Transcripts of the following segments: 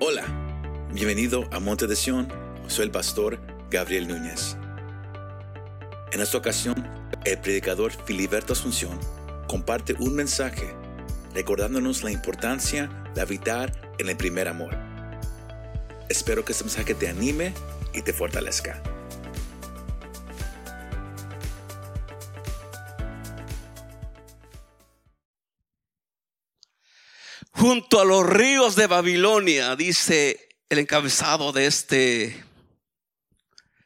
Hola, bienvenido a Monte de Sion. Soy el pastor Gabriel Núñez. En esta ocasión, el predicador Filiberto Asunción comparte un mensaje recordándonos la importancia de habitar en el primer amor. Espero que este mensaje te anime y te fortalezca. Junto a los ríos de Babilonia, dice el encabezado de este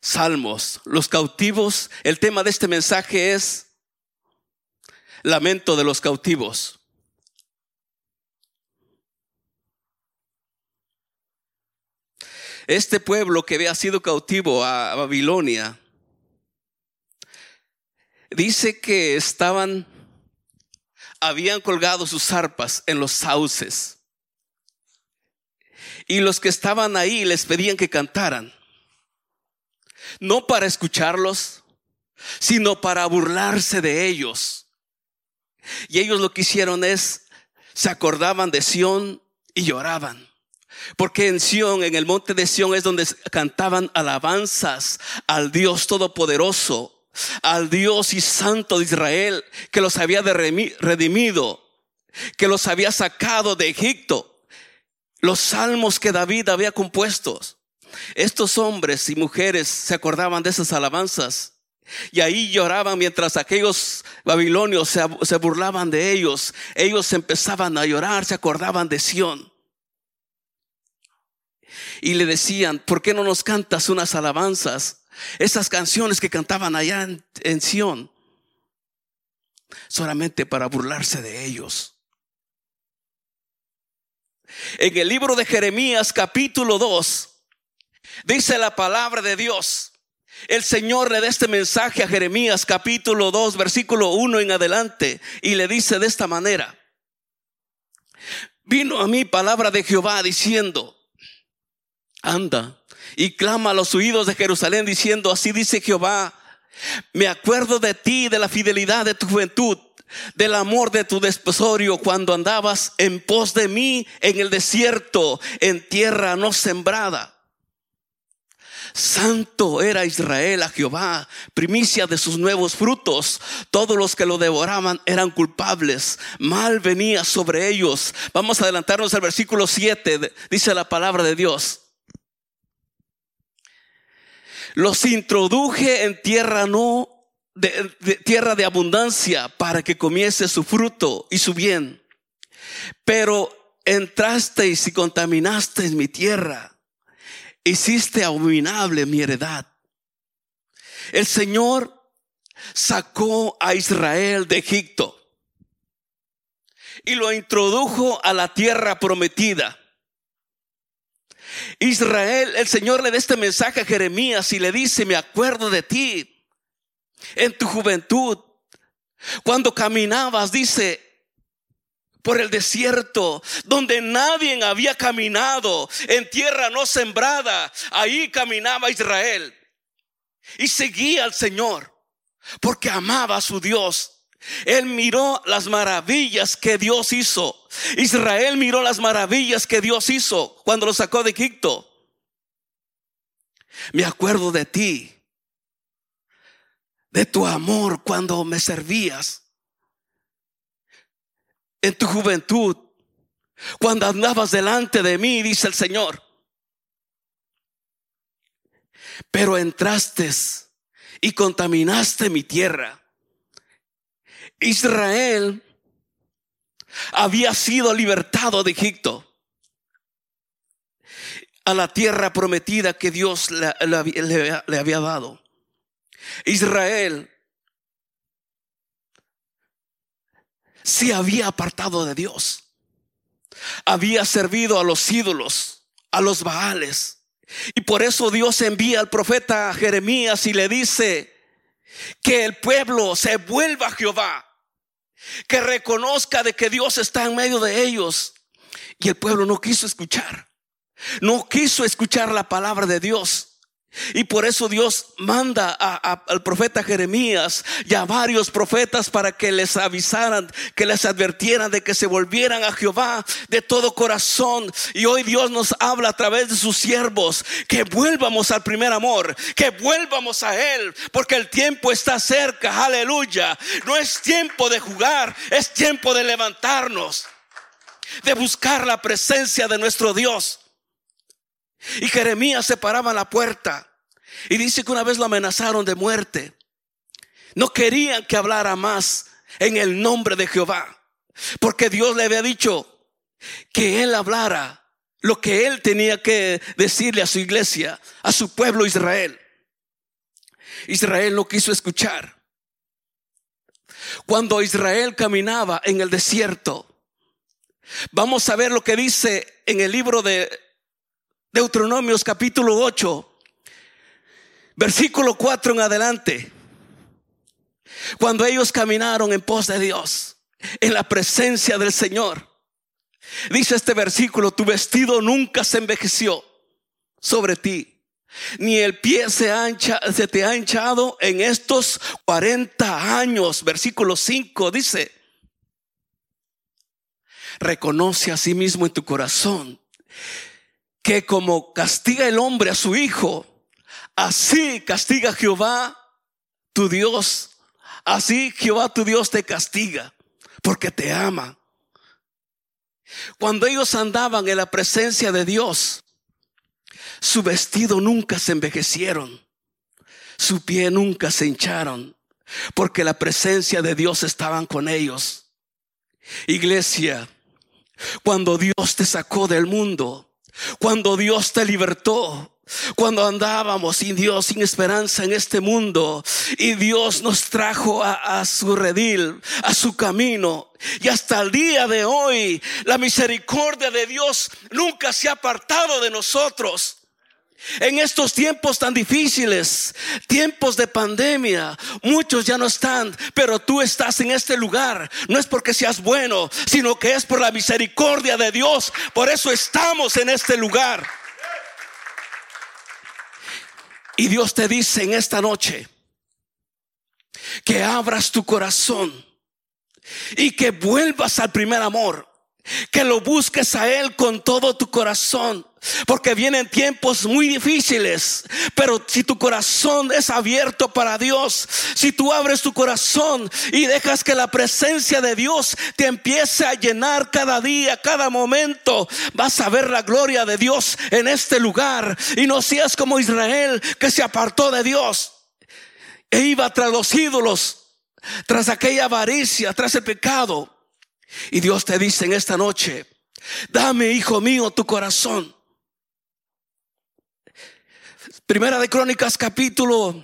Salmos, los cautivos, el tema de este mensaje es lamento de los cautivos. Este pueblo que había sido cautivo a Babilonia, dice que estaban, habían colgado sus arpas en los sauces. Y los que estaban ahí les pedían que cantaran. No para escucharlos, sino para burlarse de ellos. Y ellos lo que hicieron es, se acordaban de Sión y lloraban. Porque en Sión, en el monte de Sión, es donde cantaban alabanzas al Dios Todopoderoso, al Dios y Santo de Israel, que los había redimido, que los había sacado de Egipto. Los salmos que David había compuesto. Estos hombres y mujeres se acordaban de esas alabanzas. Y ahí lloraban mientras aquellos babilonios se, se burlaban de ellos. Ellos empezaban a llorar, se acordaban de Sión y le decían, ¿por qué no nos cantas unas alabanzas? Esas canciones que cantaban allá en, en Sión, solamente para burlarse de ellos. En el libro de Jeremías capítulo 2, dice la palabra de Dios. El Señor le da este mensaje a Jeremías capítulo 2, versículo 1 en adelante, y le dice de esta manera, vino a mí palabra de Jehová diciendo, anda y clama a los oídos de Jerusalén diciendo, así dice Jehová, me acuerdo de ti, de la fidelidad de tu juventud, del amor de tu desposorio cuando andabas en pos de mí en el desierto, en tierra no sembrada. Santo era Israel a Jehová, primicia de sus nuevos frutos. Todos los que lo devoraban eran culpables. Mal venía sobre ellos. Vamos a adelantarnos al versículo 7, dice la palabra de Dios. Los introduje en tierra no de, tierra de abundancia para que comiese su fruto y su bien. Pero entrasteis y contaminasteis mi tierra. Hiciste abominable mi heredad. El Señor sacó a Israel de Egipto y lo introdujo a la tierra prometida. Israel, el Señor le da este mensaje a Jeremías y le dice, me acuerdo de ti en tu juventud, cuando caminabas, dice, por el desierto, donde nadie había caminado, en tierra no sembrada, ahí caminaba Israel y seguía al Señor, porque amaba a su Dios. Él miró las maravillas que Dios hizo. Israel miró las maravillas que Dios hizo cuando lo sacó de Egipto. Me acuerdo de ti, de tu amor cuando me servías, en tu juventud, cuando andabas delante de mí, dice el Señor. Pero entraste y contaminaste mi tierra Israel había sido libertado de Egipto a la tierra prometida que Dios le, había dado. Israel se había apartado de Dios. Había servido a los ídolos, a los baales. Y por eso Dios envía al profeta Jeremías y le dice que el pueblo se vuelva a Jehová que reconozca de que Dios está en medio de ellos. Y el pueblo no quiso escuchar. No quiso escuchar la palabra de Dios. Y por eso Dios manda al profeta Jeremías y a varios profetas para que les avisaran, que les advirtieran de que se volvieran a Jehová de todo corazón. Y hoy Dios nos habla a través de sus siervos que vuelvamos al primer amor, que vuelvamos a Él, porque el tiempo está cerca, aleluya. No es tiempo de jugar, es tiempo de levantarnos, de buscar la presencia de nuestro Dios. Y Jeremías se paraba la puerta. Y dice que una vez lo amenazaron de muerte. No querían que hablara más en el nombre de Jehová. Porque Dios le había dicho que él hablara lo que él tenía que decirle a su iglesia, a su pueblo Israel. Israel no quiso escuchar. Cuando Israel caminaba en el desierto, vamos a ver lo que dice en el libro de Deuteronomios capítulo 8, versículo 4 en adelante. Cuando ellos caminaron en pos de Dios, en la presencia del Señor. Dice este versículo, tu vestido nunca se envejeció sobre ti, ni el pie se, ancha, se te ha hinchado en estos 40 años. Versículo 5 dice, reconoce a sí mismo en tu corazón que como castiga el hombre a su hijo, así castiga Jehová tu Dios. Así Jehová tu Dios te castiga porque te ama. Cuando ellos andaban en la presencia de Dios, su vestido nunca se envejecieron, su pie nunca se hincharon, porque la presencia de Dios estaban con ellos. Iglesia, cuando Dios te sacó del mundo, cuando Dios te libertó, cuando andábamos sin Dios, sin esperanza en este mundo, y Dios nos trajo a, su redil, a su camino, y hasta el día de hoy, la misericordia de Dios nunca se ha apartado de nosotros. En estos tiempos tan difíciles, tiempos de pandemia, muchos ya no están, pero tú estás en este lugar. No es porque seas bueno, sino que es por la misericordia de Dios. Por eso estamos en este lugar. Y Dios te dice en esta noche que abras tu corazón y que vuelvas al primer amor que lo busques a Él con todo tu corazón. Porque vienen tiempos muy difíciles. Pero si tu corazón es abierto para Dios, si tú abres tu corazón y dejas que la presencia de Dios te empiece a llenar cada día, cada momento, vas a ver la gloria de Dios en este lugar. Y no seas como Israel que se apartó de Dios e iba tras los ídolos, tras aquella avaricia, tras el pecado. Y Dios te dice en esta noche, dame, hijo mío, tu corazón. Primera de Crónicas capítulo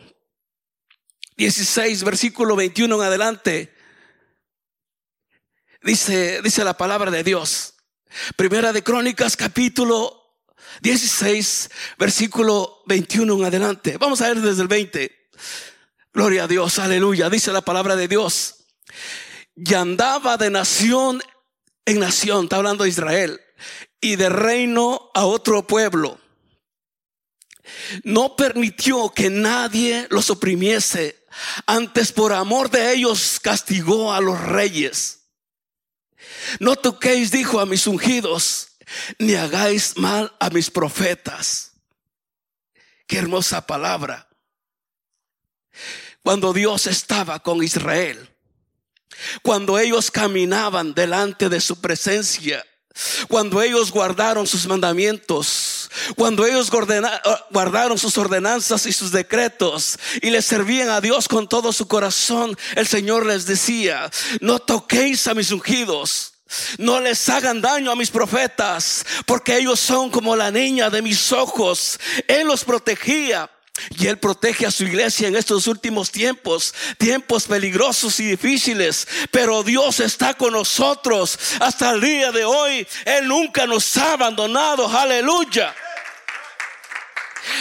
16, versículo 21 en adelante. Dice, dice la palabra de Dios. Primera de Crónicas capítulo 16, versículo 21 en adelante. Vamos a ver desde el 20. Gloria a Dios, aleluya. Dice la palabra de Dios y andaba de nación en nación, está hablando de Israel, y de reino a otro pueblo. No permitió que nadie los oprimiese, antes por amor de ellos castigó a los reyes. No toquéis, dijo a mis ungidos, ni hagáis mal a mis profetas. Qué hermosa palabra. Cuando Dios estaba con Israel, cuando ellos caminaban delante de su presencia, cuando ellos guardaron sus mandamientos, cuando ellos guardaron sus ordenanzas y sus decretos y le servían a Dios con todo su corazón, el Señor les decía, no toquéis a mis ungidos. No les hagan daño a mis profetas, porque ellos son como la niña de mis ojos. Él los protegía y Él protege a su iglesia en estos últimos tiempos, tiempos peligrosos y difíciles. Pero Dios está con nosotros hasta el día de hoy. Él nunca nos ha abandonado. Aleluya.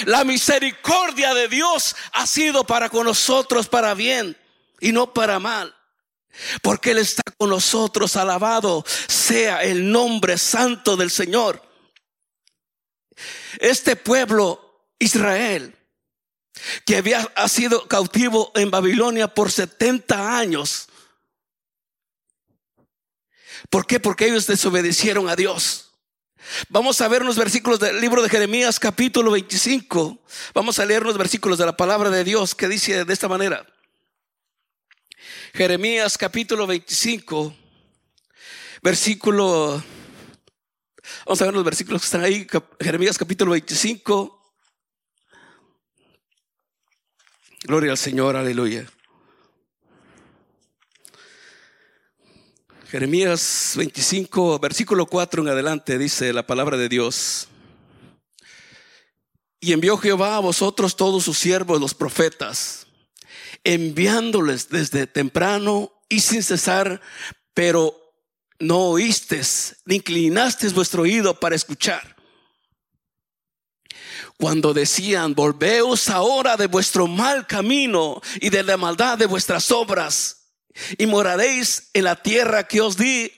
La misericordia de Dios ha sido para con nosotros para bien y no para mal. Porque Él está con nosotros. Alabado sea el nombre santo del Señor. Este pueblo, Israel, que había ha sido cautivo en Babilonia por 70 años. ¿Por qué? Porque ellos desobedecieron a Dios. Vamos a ver los versículos del libro de Jeremías capítulo 25. Vamos a leer los versículos de la palabra de Dios que dice de esta manera. Jeremías capítulo 25, versículo... Vamos a ver los versículos que están ahí. Jeremías capítulo 25. Gloria al Señor, aleluya. Jeremías 25, versículo 4 en adelante, dice la palabra de Dios. Y envió Jehová a vosotros todos sus siervos, los profetas, enviándoles desde temprano y sin cesar, pero no oísteis, ni inclinasteis vuestro oído para escuchar. Cuando decían, volveos ahora de vuestro mal camino y de la maldad de vuestras obras y moraréis en la tierra que os di,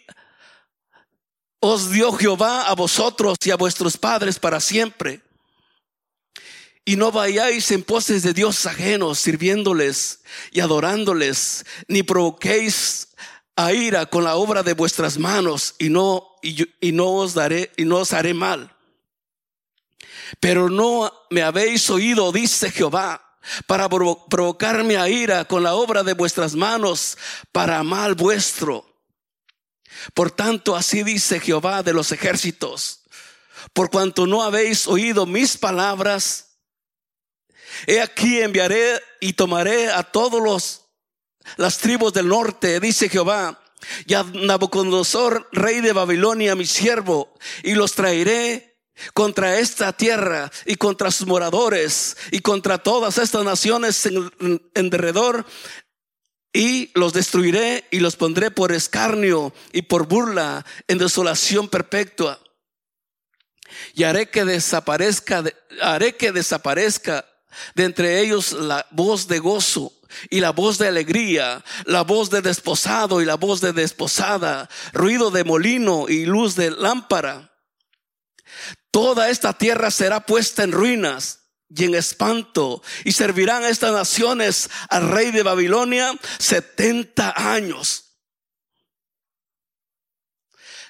os dio Jehová a vosotros y a vuestros padres para siempre. Y no vayáis en poses de dioses ajenos, sirviéndoles y adorándoles, ni provoquéis a ira con la obra de vuestras manos, y no, y no os daré, y no os haré mal. Pero no me habéis oído, dice Jehová para provocarme a ira con la obra de vuestras manos, para mal vuestro. Por tanto, así dice Jehová de los ejércitos, por cuanto no habéis oído mis palabras, he aquí enviaré y tomaré a todos los las tribus del norte, dice Jehová, y a Nabucodonosor, rey de Babilonia, mi siervo, y los traeré contra esta tierra y contra sus moradores y contra todas estas naciones en, derredor y los destruiré y los pondré por escarnio y por burla en desolación perpetua. Y haré que desaparezca, haré que desaparezca de entre ellos la voz de gozo y la voz de alegría, la voz de desposado y la voz de desposada, ruido de molino y luz de lámpara Toda esta tierra será puesta en ruinas y en espanto y servirán estas naciones al rey de Babilonia 70 años.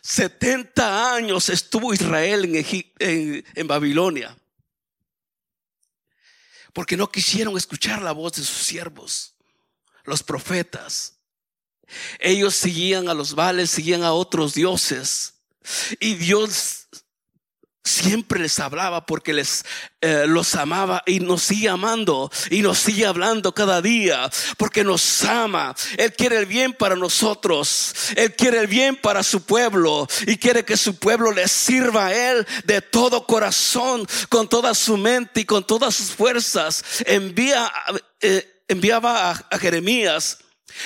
70 años estuvo Israel en, en, Babilonia. Porque no quisieron escuchar la voz de sus siervos, los profetas. Ellos seguían a los vales, seguían a otros dioses. Y Dios siempre les hablaba porque les eh, los amaba y nos sigue amando y nos sigue hablando cada día porque nos ama. Él quiere el bien para nosotros. Él quiere el bien para su pueblo y quiere que su pueblo le sirva a él de todo corazón, con toda su mente y con todas sus fuerzas. Envía eh, enviaba a Jeremías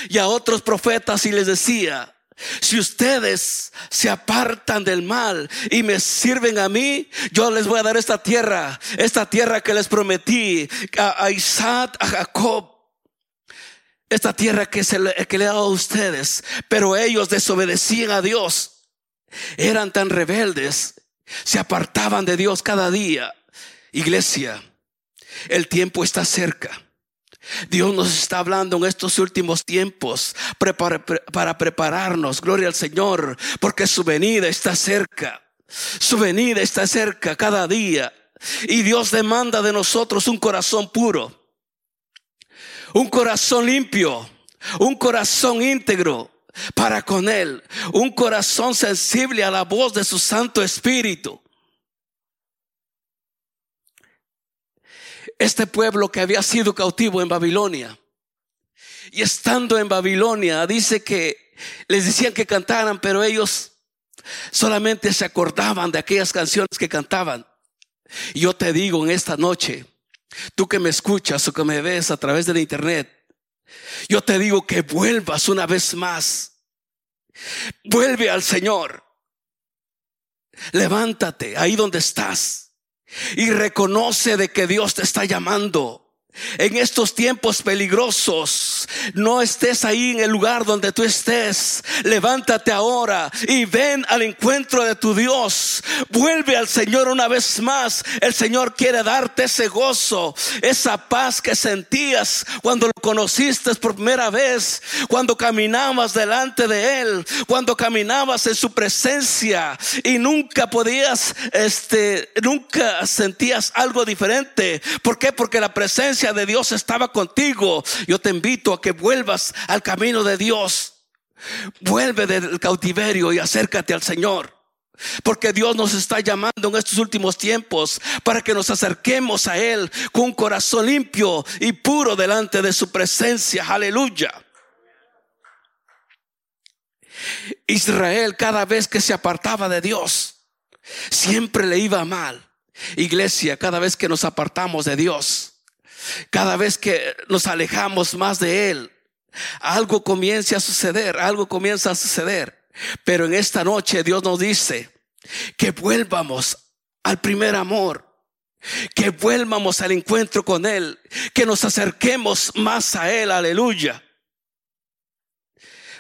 y a otros profetas y les decía, si ustedes se apartan del mal y me sirven a mí, yo les voy a dar esta tierra, esta tierra que les prometí a, Isaac, a Jacob. Esta tierra que, se le, que le he dado a ustedes, pero ellos desobedecían a Dios. Eran tan rebeldes, se apartaban de Dios cada día. Iglesia, el tiempo está cerca. Dios nos está hablando en estos últimos tiempos para, prepararnos, gloria al Señor, porque su venida está cerca. Su venida está cerca cada día. Y Dios demanda de nosotros un corazón puro, un corazón limpio, un corazón íntegro para con Él, un corazón sensible a la voz de su Santo Espíritu. Este pueblo que había sido cautivo en Babilonia. Y estando en Babilonia, dice que les decían que cantaran, pero ellos solamente se acordaban de aquellas canciones que cantaban. Yo te digo en esta noche, tú que me escuchas o que me ves a través del internet, yo te digo que vuelvas una vez más. Vuelve al Señor. Levántate ahí donde estás y reconoce de que Dios te está llamando. En estos tiempos peligrosos. No estés ahí en el lugar donde tú estés. Levántate ahora y ven al encuentro de tu Dios. Vuelve al Señor una vez más. El Señor quiere darte ese gozo, esa paz que sentías cuando lo conociste por primera vez, cuando caminabas delante de Él, cuando caminabas en su presencia y nunca podías, este, nunca sentías algo diferente. ¿Por qué? Porque la presencia de Dios estaba contigo, yo te invito a que vuelvas al camino de Dios. Vuelve del cautiverio y acércate al Señor. Porque Dios nos está llamando en estos últimos tiempos para que nos acerquemos a Él con un corazón limpio y puro delante de su presencia. Aleluya. Israel cada vez que se apartaba de Dios, siempre le iba mal. Iglesia, cada vez que nos apartamos de Dios, cada vez que nos alejamos más de Él, algo comienza a suceder, algo comienza a suceder. Pero en esta noche Dios nos dice que vuelvamos al primer amor, que vuelvamos al encuentro con Él, que nos acerquemos más a Él, aleluya.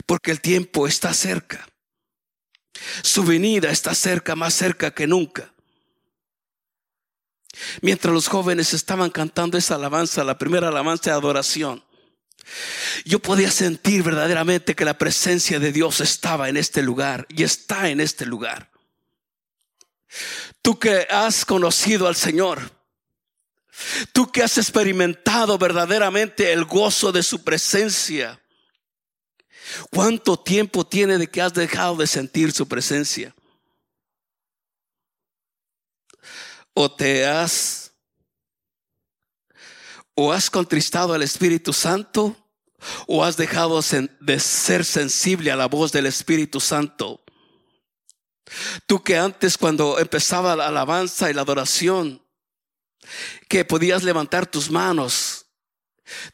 Porque el tiempo está cerca. Su venida está cerca, más cerca que nunca. Mientras los jóvenes estaban cantando esa alabanza, la primera alabanza de adoración, yo podía sentir verdaderamente que la presencia de Dios estaba en este lugar y está en este lugar. Tú que has conocido al Señor, tú que has experimentado verdaderamente el gozo de su presencia, ¿cuánto tiempo tiene de que has dejado de sentir su presencia? O te has o has contristado al Espíritu Santo o has dejado de ser sensible a la voz del Espíritu Santo. Tú que antes cuando empezaba la alabanza y la adoración, que podías levantar tus manos.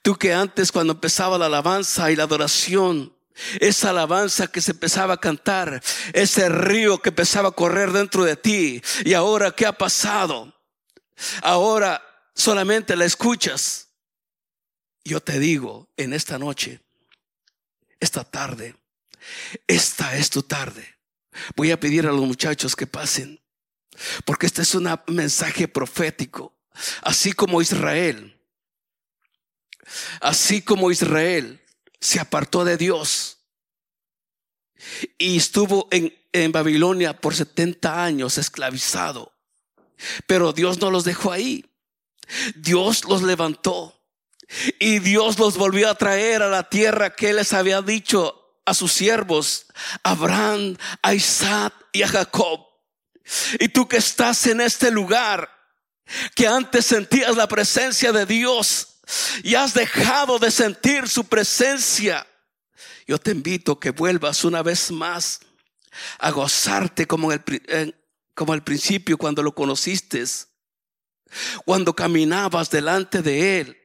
Tú que antes cuando empezaba la alabanza y la adoración, esa alabanza que se empezaba a cantar, ese río que empezaba a correr dentro de ti. Y ahora, ¿qué ha pasado? Ahora solamente la escuchas. Yo te digo en esta noche, esta tarde, esta es tu tarde. Voy a pedir a los muchachos que pasen, porque este es un mensaje profético, así como Israel, así como Israel se apartó de Dios y estuvo en, en Babilonia por 70 años esclavizado. Pero Dios no los dejó ahí. Dios los levantó y Dios los volvió a traer a la tierra que les había dicho a sus siervos, Abraham, a Isaac y a Jacob. Y tú que estás en este lugar, que antes sentías la presencia de Dios, y has dejado de sentir su presencia, yo te invito que vuelvas una vez más a gozarte como en el, como al principio cuando lo conociste, cuando caminabas delante de Él,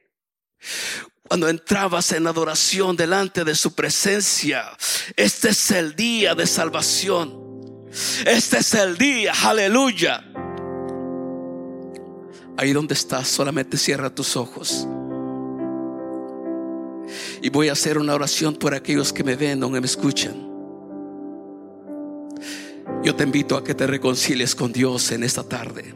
cuando entrabas en adoración delante de su presencia. Este es el día de salvación. Este es el día, aleluya. Ahí donde estás, solamente cierra tus ojos. Y voy a hacer una oración por aquellos que me ven o me escuchan. Yo te invito a que te reconcilies con Dios en esta tarde.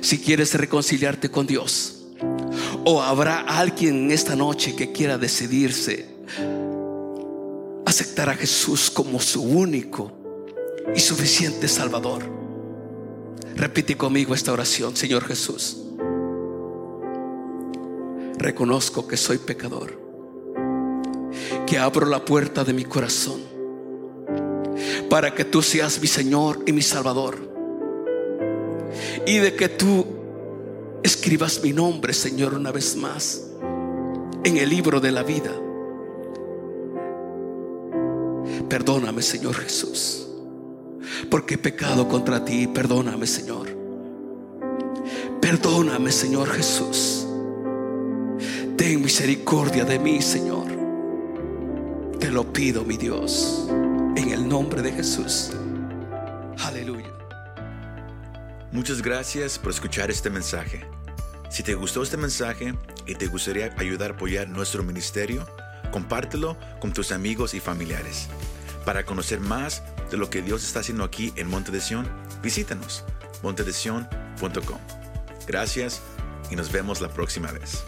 Si quieres reconciliarte con Dios, o habrá alguien en esta noche que quiera decidirse aceptar a Jesús como su único y suficiente Salvador. Repite conmigo esta oración, Señor Jesús reconozco que soy pecador, que abro la puerta de mi corazón para que tú seas mi Señor y mi Salvador. Y de que tú escribas mi nombre, Señor, una vez más en el libro de la vida. Perdóname, Señor Jesús, porque he pecado contra ti. Perdóname, Señor. Perdóname, Señor Jesús ten misericordia de mí, Señor. Te lo pido, mi Dios, en el nombre de Jesús. Aleluya. Muchas gracias por escuchar este mensaje. Si te gustó este mensaje y te gustaría ayudar a apoyar nuestro ministerio, compártelo con tus amigos y familiares. Para conocer más de lo que Dios está haciendo aquí en Monte de Sion, visítanos montedesion.com. Gracias y nos vemos la próxima vez.